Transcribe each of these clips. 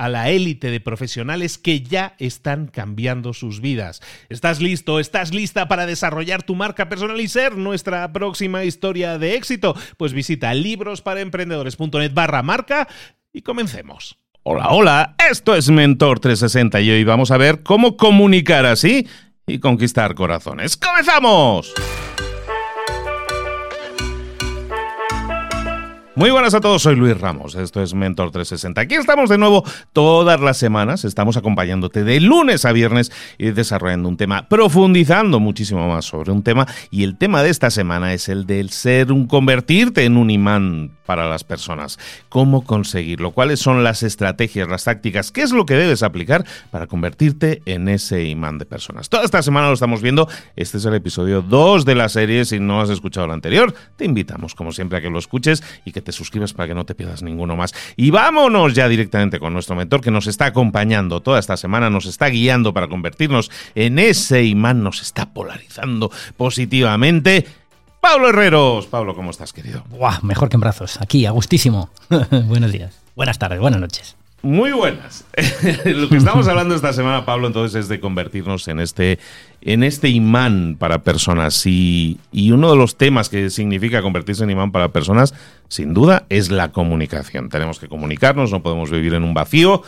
a la élite de profesionales que ya están cambiando sus vidas. ¿Estás listo? ¿Estás lista para desarrollar tu marca personal y ser nuestra próxima historia de éxito? Pues visita librosparaemprendedores.net barra marca y comencemos. Hola, hola, esto es Mentor 360 y hoy vamos a ver cómo comunicar así y conquistar corazones. ¡Comenzamos! Muy buenas a todos, soy Luis Ramos, esto es Mentor 360. Aquí estamos de nuevo todas las semanas, estamos acompañándote de lunes a viernes y desarrollando un tema, profundizando muchísimo más sobre un tema y el tema de esta semana es el del ser un convertirte en un imán para las personas. ¿Cómo conseguirlo? ¿Cuáles son las estrategias, las tácticas? ¿Qué es lo que debes aplicar para convertirte en ese imán de personas? Toda esta semana lo estamos viendo, este es el episodio 2 de la serie, si no has escuchado el anterior, te invitamos como siempre a que lo escuches y que te suscribas para que no te pierdas ninguno más. Y vámonos ya directamente con nuestro mentor que nos está acompañando toda esta semana, nos está guiando para convertirnos en ese imán, nos está polarizando positivamente. Pablo Herreros. Pablo, ¿cómo estás, querido? Buah, mejor que en brazos. Aquí, a gustísimo. Buenos días. Buenas tardes, buenas noches. Muy buenas. Lo que estamos hablando esta semana, Pablo, entonces es de convertirnos en este, en este imán para personas. Y, y uno de los temas que significa convertirse en imán para personas, sin duda, es la comunicación. Tenemos que comunicarnos, no podemos vivir en un vacío.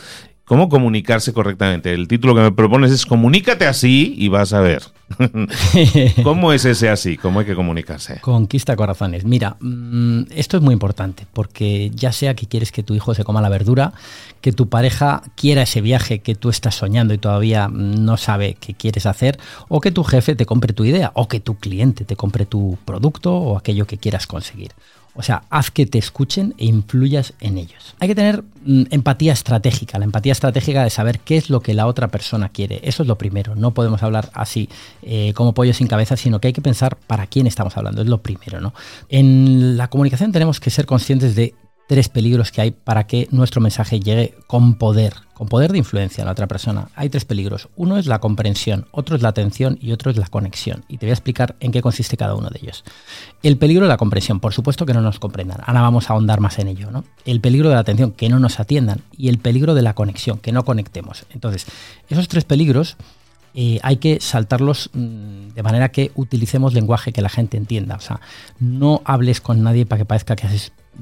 ¿Cómo comunicarse correctamente? El título que me propones es Comunícate así y vas a ver. ¿Cómo es ese así? ¿Cómo hay que comunicarse? Conquista corazones. Mira, mm, esto es muy importante porque ya sea que quieres que tu hijo se coma la verdura, que tu pareja quiera ese viaje que tú estás soñando y todavía no sabe qué quieres hacer, o que tu jefe te compre tu idea, o que tu cliente te compre tu producto o aquello que quieras conseguir. O sea, haz que te escuchen e influyas en ellos. Hay que tener mm, empatía estratégica, la empatía estratégica de saber qué es lo que la otra persona quiere. Eso es lo primero. No podemos hablar así eh, como pollo sin cabeza, sino que hay que pensar para quién estamos hablando. Es lo primero, ¿no? En la comunicación tenemos que ser conscientes de tres peligros que hay para que nuestro mensaje llegue con poder, con poder de influencia a la otra persona. Hay tres peligros. Uno es la comprensión, otro es la atención y otro es la conexión. Y te voy a explicar en qué consiste cada uno de ellos. El peligro de la comprensión, por supuesto que no nos comprendan. Ahora vamos a ahondar más en ello. ¿no? El peligro de la atención, que no nos atiendan. Y el peligro de la conexión, que no conectemos. Entonces, esos tres peligros eh, hay que saltarlos mm, de manera que utilicemos lenguaje que la gente entienda. O sea, no hables con nadie para que parezca que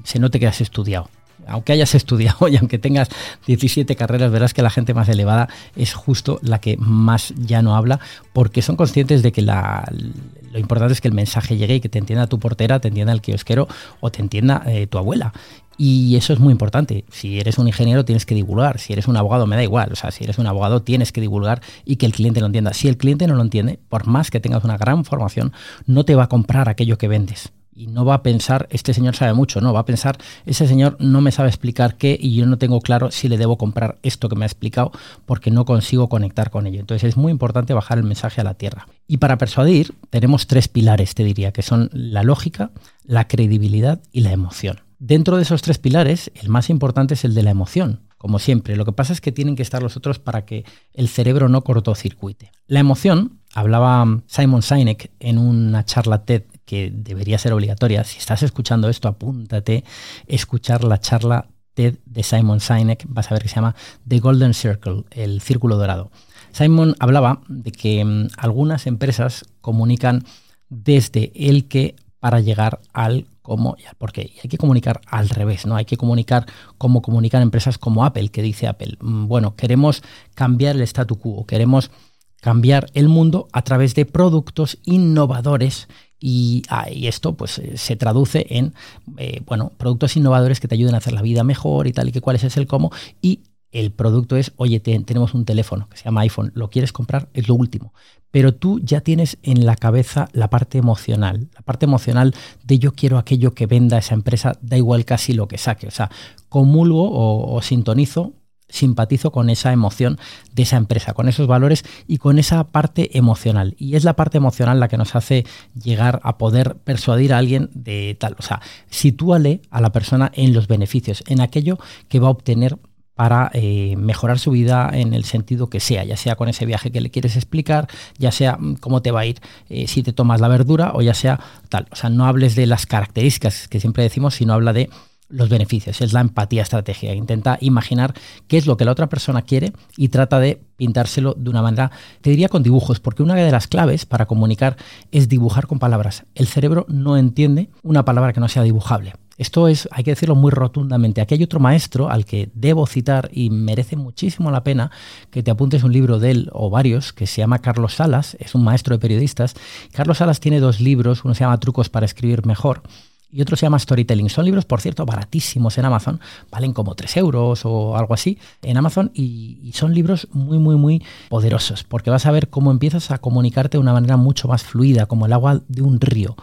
se note que has estudiado. Aunque hayas estudiado y aunque tengas 17 carreras, verás que la gente más elevada es justo la que más ya no habla, porque son conscientes de que lo importante es que el mensaje llegue y que te entienda tu portera, te entienda el kiosquero o te entienda eh, tu abuela. Y eso es muy importante. Si eres un ingeniero tienes que divulgar, si eres un abogado me da igual, o sea, si eres un abogado tienes que divulgar y que el cliente lo entienda. Si el cliente no lo entiende, por más que tengas una gran formación, no te va a comprar aquello que vendes. Y no va a pensar, este señor sabe mucho, no, va a pensar, ese señor no me sabe explicar qué y yo no tengo claro si le debo comprar esto que me ha explicado porque no consigo conectar con ello. Entonces es muy importante bajar el mensaje a la tierra. Y para persuadir tenemos tres pilares, te diría, que son la lógica, la credibilidad y la emoción. Dentro de esos tres pilares, el más importante es el de la emoción, como siempre. Lo que pasa es que tienen que estar los otros para que el cerebro no cortocircuite. La emoción, hablaba Simon Sinek en una charla TED que debería ser obligatoria. Si estás escuchando esto, apúntate, escuchar la charla TED de Simon Sinek, vas a ver que se llama The Golden Circle, el círculo dorado. Simon hablaba de que mm, algunas empresas comunican desde el que para llegar al cómo y al por qué. Y hay que comunicar al revés, ¿no? Hay que comunicar como comunican empresas como Apple, que dice Apple, mm, bueno, queremos cambiar el statu quo, queremos cambiar el mundo a través de productos innovadores y, ah, esto pues eh, se traduce en eh, bueno, productos innovadores que te ayuden a hacer la vida mejor y tal y que cuál es el cómo y el producto es, oye, tenemos un teléfono que se llama iPhone, ¿lo quieres comprar? Es lo último. Pero tú ya tienes en la cabeza la parte emocional, la parte emocional de yo quiero aquello que venda esa empresa, da igual casi lo que saque. O sea, comulgo o sintonizo simpatizo con esa emoción de esa empresa, con esos valores y con esa parte emocional. Y es la parte emocional la que nos hace llegar a poder persuadir a alguien de tal. O sea, sitúale a la persona en los beneficios, en aquello que va a obtener para eh, mejorar su vida en el sentido que sea, ya sea con ese viaje que le quieres explicar, ya sea mm, cómo te va a ir eh, si te tomas la verdura o ya sea tal. O sea, no hables de las características que siempre decimos, sino habla de los beneficios, es la empatía estratégica. Intenta imaginar qué es lo que la otra persona quiere y trata de pintárselo de una manera, te diría con dibujos, porque una de las claves para comunicar es dibujar con palabras. El cerebro no entiende una palabra que no sea dibujable. Esto es, hay que decirlo muy rotundamente. Aquí hay otro maestro al que debo citar y merece muchísimo la pena que te apuntes un libro de él o varios, que se llama Carlos Salas, es un maestro de periodistas. Carlos Salas tiene dos libros, uno se llama Trucos para escribir mejor y otro se llama Storytelling. Son libros, por cierto, baratísimos en Amazon, valen como 3 euros o algo así en Amazon y, son libros muy, muy, muy poderosos porque vas a ver cómo empiezas a comunicarte de una manera mucho más fluida, como el agua de un río.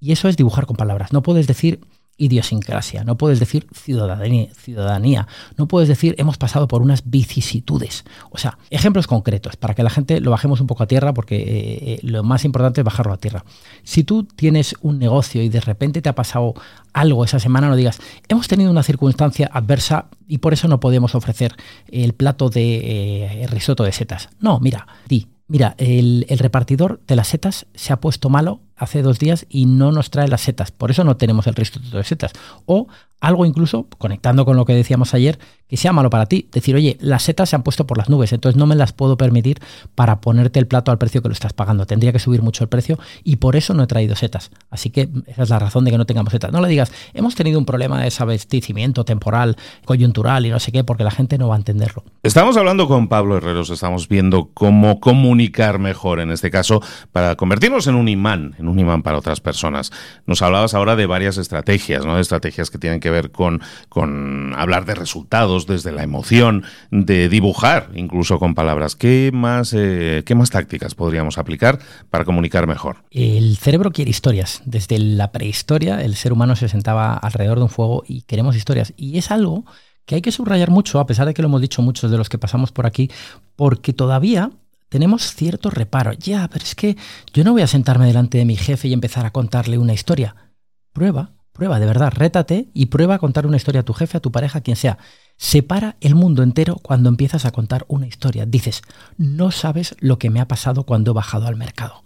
Y eso es dibujar con palabras. No puedes decir idiosincrasia, no puedes decir ciudadanía, no puedes decir hemos pasado por unas vicisitudes. O sea, ejemplos concretos para que la gente lo bajemos un poco a tierra porque eh, eh, lo más importante es bajarlo a tierra. Si tú tienes un negocio y de repente te ha pasado algo esa semana, no digas hemos tenido una circunstancia adversa y por eso no podemos ofrecer el plato de eh, risotto de setas. No, mira, di, mira, el repartidor de las setas se ha puesto malo hace dos días y no nos trae las setas. Por eso no tenemos el resto de setas. O algo incluso, conectando con lo que decíamos ayer, que sea malo para ti. Decir, oye, las setas se han puesto por las nubes, entonces no me las puedo permitir para ponerte el plato al precio que lo estás pagando. Tendría que subir mucho el precio y por eso no he traído setas. Así que esa es la razón de que no tengamos setas. No le digas, hemos tenido un problema de desabastecimiento temporal, coyuntural y no sé qué, porque la gente no va a entenderlo. Estamos hablando con Pablo Herreros, estamos viendo cómo comunicar mejor, en este caso, para convertirnos en un imán, en un imán para otras personas. Nos hablabas ahora de varias estrategias, ¿no? Estrategias que tienen que ver con, con hablar de resultados desde la emoción, de dibujar incluso con palabras. ¿Qué más, eh, ¿Qué más tácticas podríamos aplicar para comunicar mejor? El cerebro quiere historias. Desde la prehistoria el ser humano se sentaba alrededor de un fuego y queremos historias. Y es algo que hay que subrayar mucho, a pesar de que lo hemos dicho muchos de los que pasamos por aquí, porque todavía tenemos cierto reparo. Ya, pero es que yo no voy a sentarme delante de mi jefe y empezar a contarle una historia. Prueba, Prueba, de verdad, rétate y prueba a contar una historia a tu jefe, a tu pareja, a quien sea. Separa el mundo entero cuando empiezas a contar una historia. Dices, no sabes lo que me ha pasado cuando he bajado al mercado.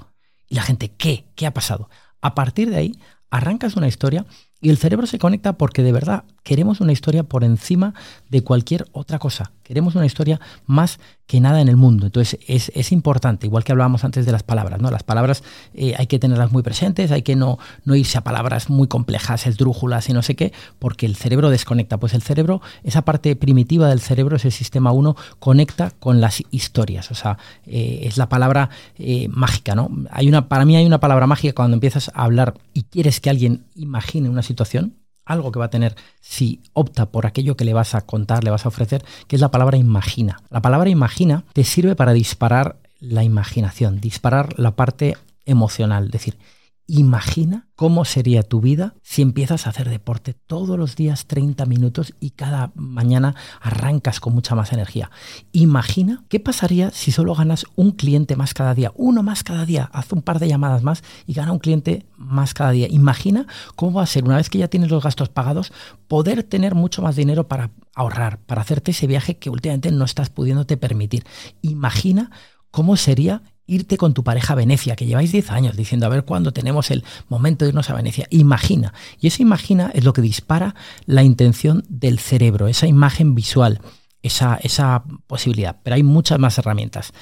Y la gente, ¿qué? ¿Qué ha pasado? A partir de ahí, arrancas una historia y el cerebro se conecta porque de verdad queremos una historia por encima de cualquier otra cosa. Queremos una historia más que nada en el mundo. Entonces es, importante, igual que hablábamos antes de las palabras, ¿no? Las palabras eh, hay que tenerlas muy presentes, hay que no, no irse a palabras muy complejas, esdrújulas y no sé qué, porque el cerebro desconecta. Pues el cerebro, esa parte primitiva del cerebro, ese sistema 1, conecta con las historias. O sea, eh, es la palabra eh, mágica, ¿no? Hay una, para mí hay una palabra mágica cuando empiezas a hablar y quieres que alguien imagine una situación algo que va a tener si opta por aquello que le vas a contar, le vas a ofrecer, que es la palabra imagina. La palabra imagina te sirve para disparar la imaginación, disparar la parte emocional, es decir, Imagina cómo sería tu vida si empiezas a hacer deporte todos los días 30 minutos y cada mañana arrancas con mucha más energía. Imagina qué pasaría si solo ganas un cliente más cada día, uno más cada día, haz un par de llamadas más y gana un cliente más cada día. Imagina cómo va a ser una vez que ya tienes los gastos pagados, poder tener mucho más dinero para ahorrar, para hacerte ese viaje que últimamente no estás pudiéndote permitir. Imagina cómo sería irte con tu pareja a Venecia, que lleváis 10 años diciendo a ver cuándo tenemos el momento de irnos a Venecia. Imagina. Y esa imagina es lo que dispara la intención del cerebro, esa imagen visual, esa, esa posibilidad. Pero hay muchas más herramientas.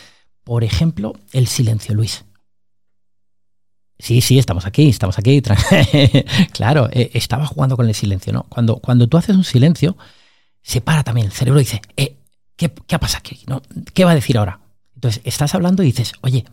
Por ejemplo, el silencio, Luis. Sí, sí, estamos aquí, estamos aquí. claro, eh, estaba jugando con el silencio, ¿no? Cuando, cuando tú haces un silencio, se para también el cerebro y dice, eh, ¿qué, ¿qué ha pasado aquí? ¿Qué va a decir ahora? Entonces, estás hablando y dices, oye,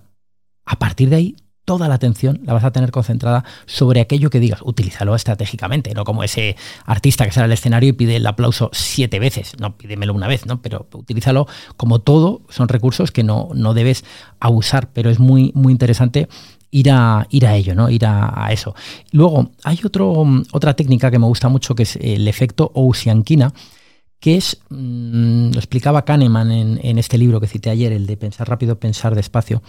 a partir de ahí, toda la atención la vas a tener concentrada sobre aquello que digas. Utilízalo estratégicamente, no como ese artista que sale al escenario y pide el aplauso siete veces. No, pídemelo una vez, ¿no? Pero utilízalo como todo, son recursos que no, no debes abusar, pero es muy, muy interesante ir a, ir a ello, ¿no? Ir a, eso. Luego, hay otro, otra técnica que me gusta mucho que es el efecto Ousianquina que es, mm, lo explicaba Kahneman en, este libro que cité ayer, el de Pensar rápido, pensar despacio,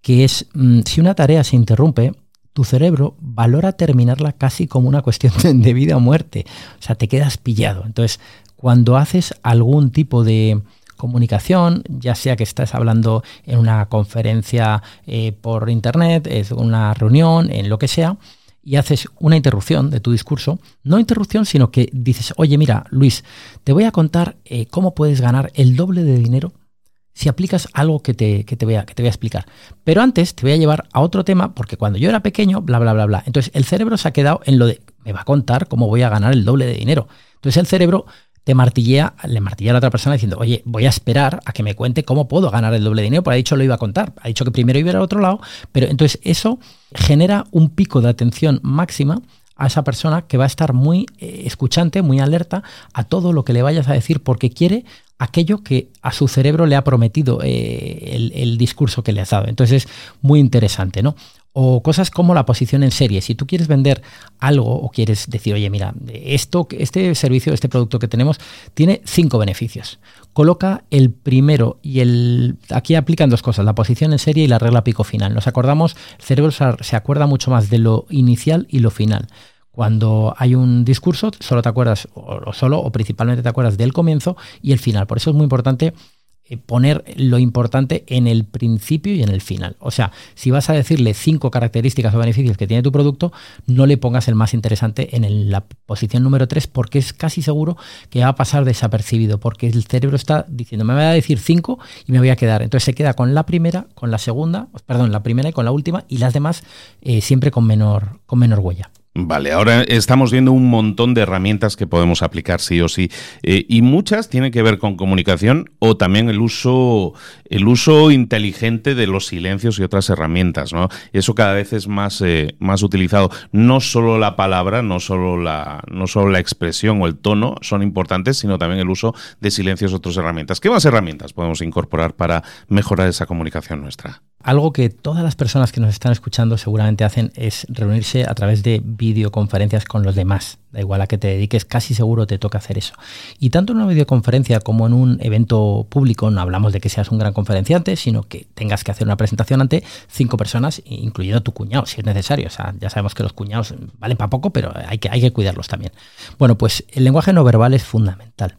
que es, mm, si una tarea se interrumpe, tu cerebro valora terminarla casi como una cuestión de vida o muerte. O sea, te quedas pillado. Entonces, cuando haces algún tipo de comunicación, ya sea que estás hablando en una conferencia eh, por internet, es una reunión, en lo que sea, y haces una interrupción de tu discurso, no interrupción, sino que dices, oye, mira, Luis, te voy a contar eh, cómo puedes ganar el doble de dinero si aplicas algo que te, que, te voy a, que te voy a explicar. Pero antes te voy a llevar a otro tema, porque cuando yo era pequeño, bla, bla, bla, bla. Entonces el cerebro se ha quedado en lo de, me va a contar cómo voy a ganar el doble de dinero. Entonces el cerebro te martillea, le martillea a la otra persona diciendo, oye, voy a esperar a que me cuente cómo puedo ganar el doble dinero, porque ha dicho lo iba a contar, ha dicho que primero iba al otro lado, pero entonces eso genera un pico de atención máxima a esa persona que va a estar muy eh, escuchante, muy alerta a todo lo que le vayas a decir, porque quiere aquello que a su cerebro le ha prometido eh, el, discurso que le has dado. Entonces es muy interesante, ¿no? O cosas como la posición en serie. Si tú quieres vender algo o quieres decir, oye, mira, esto, este servicio, este producto que tenemos, tiene cinco beneficios. Coloca el primero y el. Aquí aplican dos cosas, la posición en serie y la regla pico final. Nos acordamos, el cerebro se acuerda mucho más de lo inicial y lo final. Cuando hay un discurso, solo te acuerdas, o solo, o principalmente te acuerdas del comienzo y el final. Por eso es muy importante poner lo importante en el principio y en el final. O sea, si vas a decirle cinco características o beneficios que tiene tu producto, no le pongas el más interesante en la posición número tres porque es casi seguro que va a pasar desapercibido porque el cerebro está diciendo, me voy a decir cinco y me voy a quedar. Entonces se queda con la primera, con la segunda, perdón, la primera y con la última y las demás eh, siempre con menor, con menor huella. Vale, ahora estamos viendo un montón de herramientas que podemos aplicar sí o sí. Eh, y muchas tienen que ver con comunicación o también el uso el uso inteligente de los silencios y otras herramientas, ¿no? Eso cada vez es más eh, más utilizado. No solo la palabra, no solo la no solo la expresión o el tono son importantes, sino también el uso de silencios y otras herramientas. ¿Qué más herramientas podemos incorporar para mejorar esa comunicación nuestra? Algo que todas las personas que nos están escuchando seguramente hacen es reunirse a través de videoconferencias con los demás. Da igual a que te dediques, casi seguro te toca hacer eso. Y tanto en una videoconferencia como en un evento público, no hablamos de que seas un gran conferenciante, sino que tengas que hacer una presentación ante cinco personas, incluyendo tu cuñado, si es necesario. O sea, ya sabemos que los cuñados valen para poco, pero hay que, hay que cuidarlos también. Bueno, pues el lenguaje no verbal es fundamental.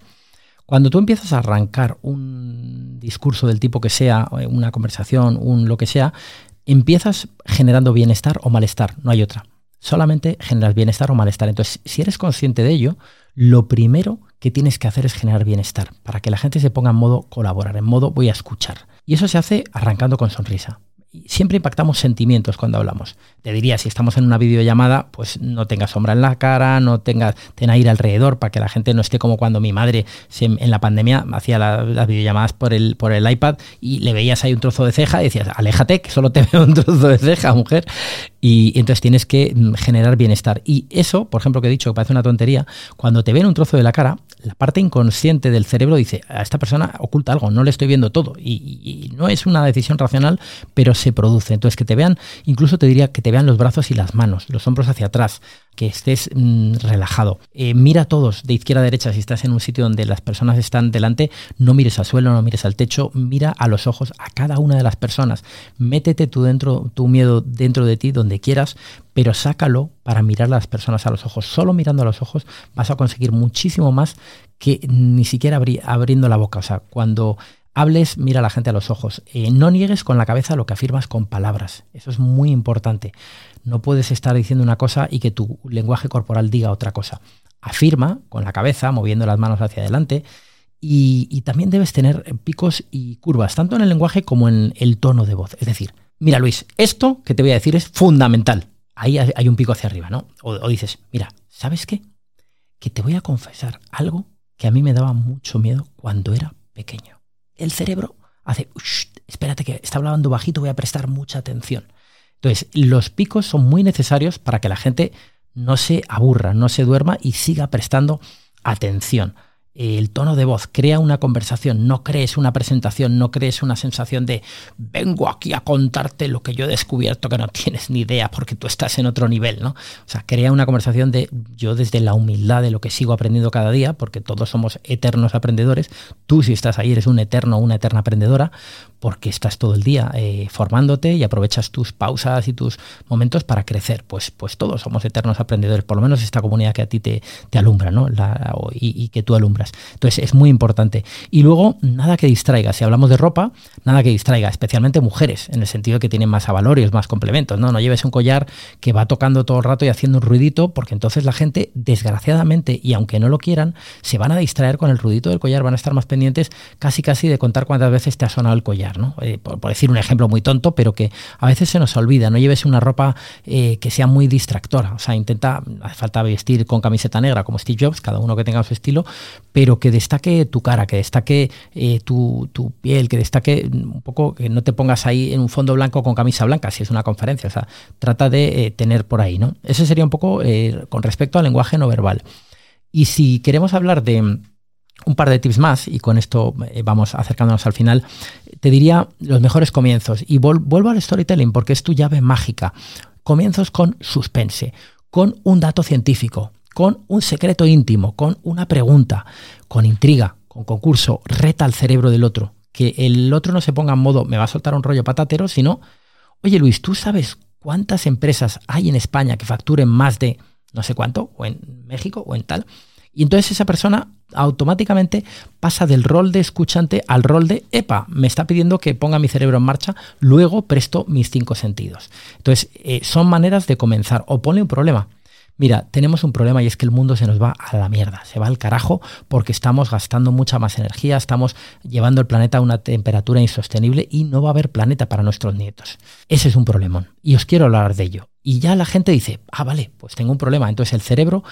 Cuando tú empiezas a arrancar un discurso del tipo que sea, eh, una conversación, un lo que sea, empiezas generando bienestar o malestar, no hay otra. Solamente generas bienestar o malestar. Entonces, si eres consciente de ello, lo primero que tienes que hacer es generar bienestar, para que la gente se ponga en modo colaborar, en modo voy a escuchar. Y eso se hace arrancando con sonrisa siempre impactamos sentimientos cuando hablamos. Te diría, si estamos en una videollamada, pues no tengas sombra en la cara, no tengas ten aire alrededor para que la gente no esté como cuando mi madre en la pandemia hacía las videollamadas por el, por el iPad y le veías ahí un trozo de ceja y decías, aléjate, que solo te veo un trozo de ceja, mujer. Y, entonces tienes que mm, generar bienestar. Y eso, por ejemplo, que he dicho que parece una tontería, cuando te ven un trozo de la cara, la parte inconsciente del cerebro dice, a esta persona oculta algo, no le estoy viendo todo. Y, no es una decisión racional, pero se produce. Entonces, que te vean, incluso te diría que te vean los brazos y las manos, los hombros hacia atrás, que estés mm, relajado. Eh, mira a todos de izquierda a derecha, si estás en un sitio donde las personas están delante, no mires al suelo, no mires al techo, mira a los ojos a cada una de las personas. Métete tu, dentro, tu miedo dentro de ti, donde quieras, pero sácalo para mirar a las personas a los ojos. Solo mirando a los ojos vas a conseguir muchísimo más que ni siquiera abriendo la boca. O sea, cuando hables, mira a la gente a los ojos. Eh, no niegues con la cabeza lo que afirmas con palabras. Eso es muy importante. No puedes estar diciendo una cosa y que tu lenguaje corporal diga otra cosa. Afirma con la cabeza, moviendo las manos hacia adelante. Y, también debes tener picos y curvas, tanto en el lenguaje como en el tono de voz. Es decir, mira Luis, esto que te voy a decir es fundamental ahí hay un pico hacia arriba, ¿no? O, dices, mira, ¿sabes qué? Que te voy a confesar algo que a mí me daba mucho miedo cuando era pequeño. El cerebro hace, espérate que está hablando bajito, voy a prestar mucha atención. Entonces, los picos son muy necesarios para que la gente no se aburra, no se duerma y siga prestando atención el tono de voz, crea una conversación, no crees una presentación, no crees una sensación de vengo aquí a contarte lo que yo he descubierto que no tienes ni idea porque tú estás en otro nivel, ¿no? O sea, crea una conversación de yo desde la humildad de lo que sigo aprendiendo cada día, porque todos somos eternos aprendedores, tú si estás ahí eres un eterno o una eterna aprendedora, porque estás todo el día eh, formándote y aprovechas tus pausas y tus momentos para crecer. Pues, pues todos somos eternos aprendedores, por lo menos esta comunidad que a ti te, te alumbra, ¿no? y, que tú alumbras. Entonces es muy importante. Y luego, nada que distraiga. Si hablamos de ropa, nada que distraiga, especialmente mujeres, en el sentido que tienen más avalorios, más complementos. No, no lleves un collar que va tocando todo el rato y haciendo un ruidito, porque entonces la gente, desgraciadamente, y aunque no lo quieran, se van a distraer con el ruidito del collar, van a estar más pendientes casi casi de contar cuántas veces te ha sonado el collar, Eh, por, decir un ejemplo muy tonto, pero que a veces se nos olvida. No lleves una ropa eh, que sea muy distractora. O sea, intenta, hace falta vestir con camiseta negra como Steve Jobs, cada uno que tenga su estilo, pero que destaque tu cara, que destaque eh, tu, piel, que destaque un poco, que no te pongas ahí en un fondo blanco con camisa blanca, si es una conferencia, o sea, trata de tener por ahí, ¿no? Ese sería un poco con respecto al lenguaje no verbal. Y si queremos hablar de un par de tips más, y con esto vamos acercándonos al final, te diría los mejores comienzos. Y vuelvo al storytelling porque es tu llave mágica. Comienzos con suspense, con un dato científico, con un secreto íntimo, con una pregunta, con intriga, con concurso, reta al cerebro del otro. Que el otro no se ponga en modo, me va a soltar un rollo patatero, sino, oye Luis, ¿tú sabes cuántas empresas hay en España que facturen más de no sé cuánto, o en México, o en tal? Y entonces esa persona automáticamente pasa del rol de escuchante al rol de, epa, me está pidiendo que ponga mi cerebro en marcha, luego presto mis cinco sentidos. Entonces, eh, son maneras de comenzar. O pone un problema mira, tenemos un problema y es que el mundo se nos va a la mierda, se va al carajo porque estamos gastando mucha más energía, estamos llevando el planeta a una temperatura insostenible y no va a haber planeta para nuestros nietos. Ese es un problemón y os quiero hablar de ello. Y ya la gente dice, ah, vale, pues tengo un problema. Entonces el cerebro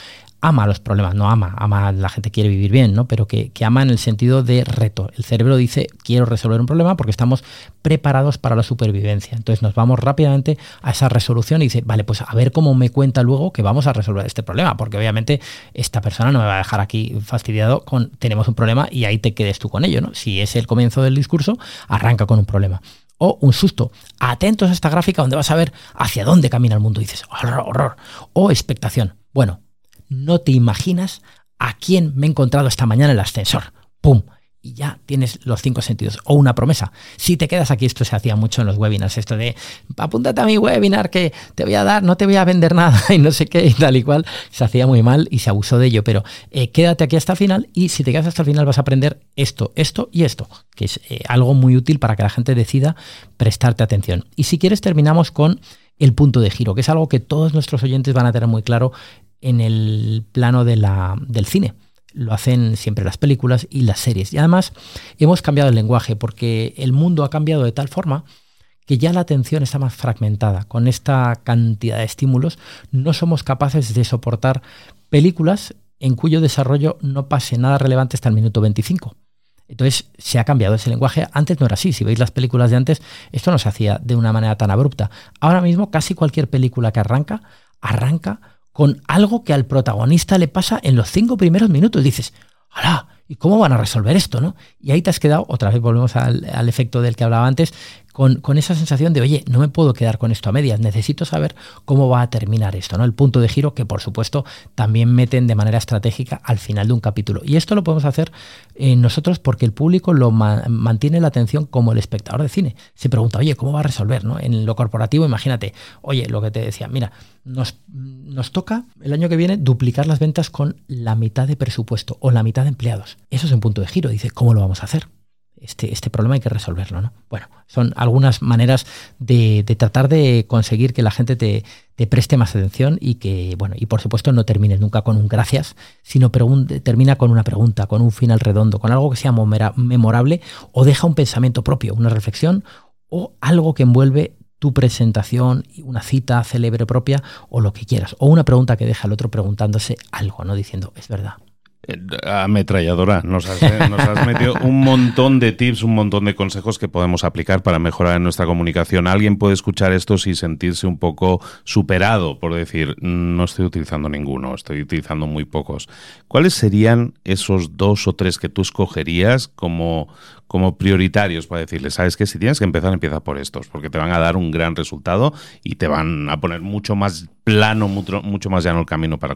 ama los problemas, no ama, ama, la gente quiere vivir bien, ¿no? Pero que, ama en el sentido de reto. El cerebro dice, quiero resolver un problema porque estamos preparados para la supervivencia. Entonces nos vamos rápidamente a esa resolución y dice, vale, pues a ver cómo me cuenta luego que vamos a resolver este problema, porque obviamente esta persona no me va a dejar aquí fastidiado con, tenemos un problema y ahí te quedes tú con ello, ¿no? Si es el comienzo del discurso, arranca con un problema o un susto. Atentos a esta gráfica donde vas a ver hacia dónde camina el mundo y dices, horror, horror. O expectación. Bueno, no te imaginas a quién me he encontrado esta mañana en el ascensor. ¡Pum! y ya tienes los cinco sentidos. O una promesa. Si te quedas aquí, esto se hacía mucho en los webinars, esto de apúntate a mi webinar que te voy a dar, no te voy a vender nada y no sé qué y tal y cual. Se hacía muy mal y se abusó de ello, pero eh, quédate aquí hasta el final y si te quedas hasta el final vas a aprender esto, esto y esto, que es eh, algo muy útil para que la gente decida prestarte atención. Y si quieres terminamos con el punto de giro, que es algo que todos nuestros oyentes van a tener muy claro en el plano de la, del cine lo hacen siempre las películas y las series. Y además hemos cambiado el lenguaje porque el mundo ha cambiado de tal forma que ya la atención está más fragmentada. Con esta cantidad de estímulos no somos capaces de soportar películas en cuyo desarrollo no pase nada relevante hasta el minuto 25. Entonces se ha cambiado ese lenguaje. Antes no era así. Si veis las películas de antes, esto no se hacía de una manera tan abrupta. Ahora mismo casi cualquier película que arranca, arranca con algo que al protagonista le pasa en los cinco primeros minutos. Dices, ¡Hala! ¿Y cómo van a resolver esto? ¿no? Y ahí te has quedado, otra vez volvemos al, al efecto del que hablaba antes, con, esa sensación de, oye, no me puedo quedar con esto a medias, necesito saber cómo va a terminar esto, ¿no? El punto de giro que, por supuesto, también meten de manera estratégica al final de un capítulo. Y esto lo podemos hacer eh, nosotros porque el público lo mantiene la atención como el espectador de cine. Se pregunta, oye, ¿cómo va a resolver? ¿no? En lo corporativo, imagínate, oye, lo que te decía, mira, nos, nos toca el año que viene duplicar las ventas con la mitad de presupuesto o la mitad de empleados. Eso es un punto de giro. Dice, ¿cómo lo vamos a hacer? Este, este problema hay que resolverlo, ¿no? Bueno, son algunas maneras de, tratar de conseguir que la gente te, preste más atención y que, bueno, y por supuesto no termines nunca con un gracias, sino termina con una pregunta, con un final redondo, con algo que sea memorable o deja un pensamiento propio, una reflexión o algo que envuelve tu presentación, una cita célebre propia o lo que quieras, o una pregunta que deja al otro preguntándose algo, ¿no? Diciendo, es verdad, ametralladora. Nos has, nos has, metido un montón de tips, un montón de consejos que podemos aplicar para mejorar nuestra comunicación. Alguien puede escuchar esto y sentirse un poco superado por decir, no estoy utilizando ninguno, estoy utilizando muy pocos. ¿Cuáles serían esos dos o tres que tú escogerías como, como prioritarios para decirle, sabes que si tienes que empezar, empieza por estos, porque te van a dar un gran resultado y te van a poner mucho más plano, mucho, mucho más llano el camino para,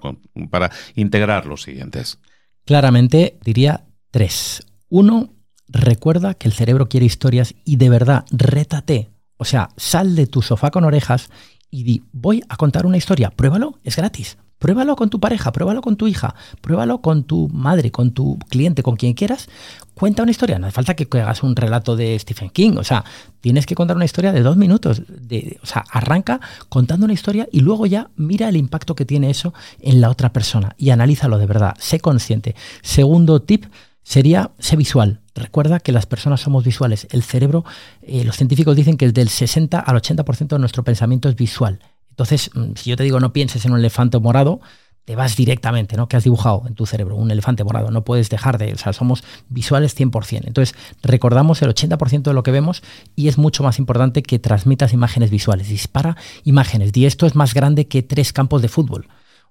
para integrar los siguientes? Claramente diría tres. Uno, recuerda que el cerebro quiere historias y de verdad, rétate. O sea, sal de tu sofá con orejas y di, voy a contar una historia, pruébalo, es gratis. Pruébalo con tu pareja, pruébalo con tu hija, pruébalo con tu madre, con tu cliente, con quien quieras. Cuenta una historia. No hace falta que hagas un relato de Stephen King. O sea, tienes que contar una historia de dos minutos. De, o sea, arranca contando una historia y luego ya mira el impacto que tiene eso en la otra persona y analízalo de verdad. Sé consciente. Segundo tip sería sé visual. Recuerda que las personas somos visuales. El cerebro, eh, los científicos dicen que del 60 al 80% de nuestro pensamiento es visual. Entonces, mm, si yo te digo no pienses en un elefante morado, te vas directamente, ¿no? Que has dibujado en tu cerebro un elefante morado, no puedes dejar de, o sea, somos visuales 100%. Entonces, recordamos el 80% de lo que vemos y es mucho más importante que transmitas imágenes visuales, dispara imágenes. Y esto es más grande que tres campos de fútbol.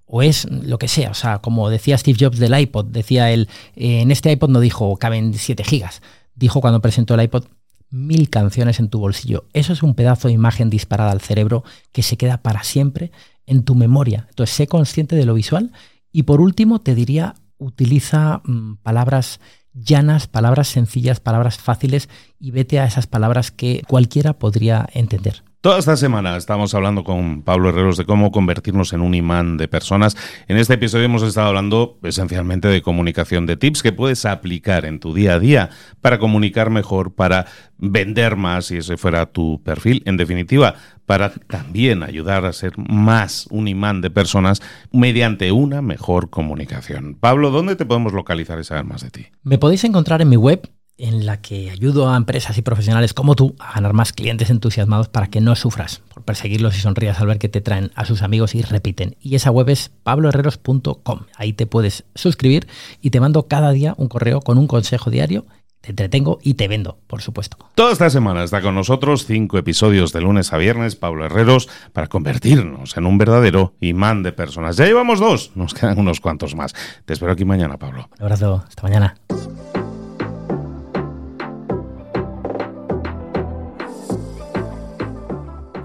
O es lo que sea, o sea, como decía Steve Jobs del iPod, decía él, en este iPod no dijo caben 7 gigas, dijo cuando presentó el iPod mil canciones en tu bolsillo. Eso es un pedazo de imagen disparada al cerebro que se queda para siempre en tu memoria. Entonces, sé consciente de lo visual. Y por último, te diría, utiliza mm, palabras llanas, palabras sencillas, palabras fáciles y vete a esas palabras que cualquiera podría entender. Toda esta semana estamos hablando con Pablo Herreros de cómo convertirnos en un imán de personas. En este episodio hemos estado hablando esencialmente de comunicación, de tips que puedes aplicar en tu día a día para comunicar mejor, para vender más, si ese fuera tu perfil. En definitiva, para también ayudar a ser más un imán de personas mediante una mejor comunicación. Pablo, ¿dónde te podemos localizar y saber más de ti? Me podéis encontrar en mi web en la que ayudo a empresas y profesionales como tú a ganar más clientes entusiasmados para que no sufras por perseguirlos y sonrías al ver que te traen a sus amigos y repiten. Y esa web es pabloherreros.com. Ahí te puedes suscribir y te mando cada día un correo con un consejo diario te entretengo y te vendo, por supuesto. Toda esta semana está con nosotros cinco episodios de lunes a viernes, Pablo Herreros, para convertirnos en un verdadero imán de personas. Ya llevamos dos, nos quedan unos cuantos más. Te espero aquí mañana, Pablo. Un abrazo, hasta mañana.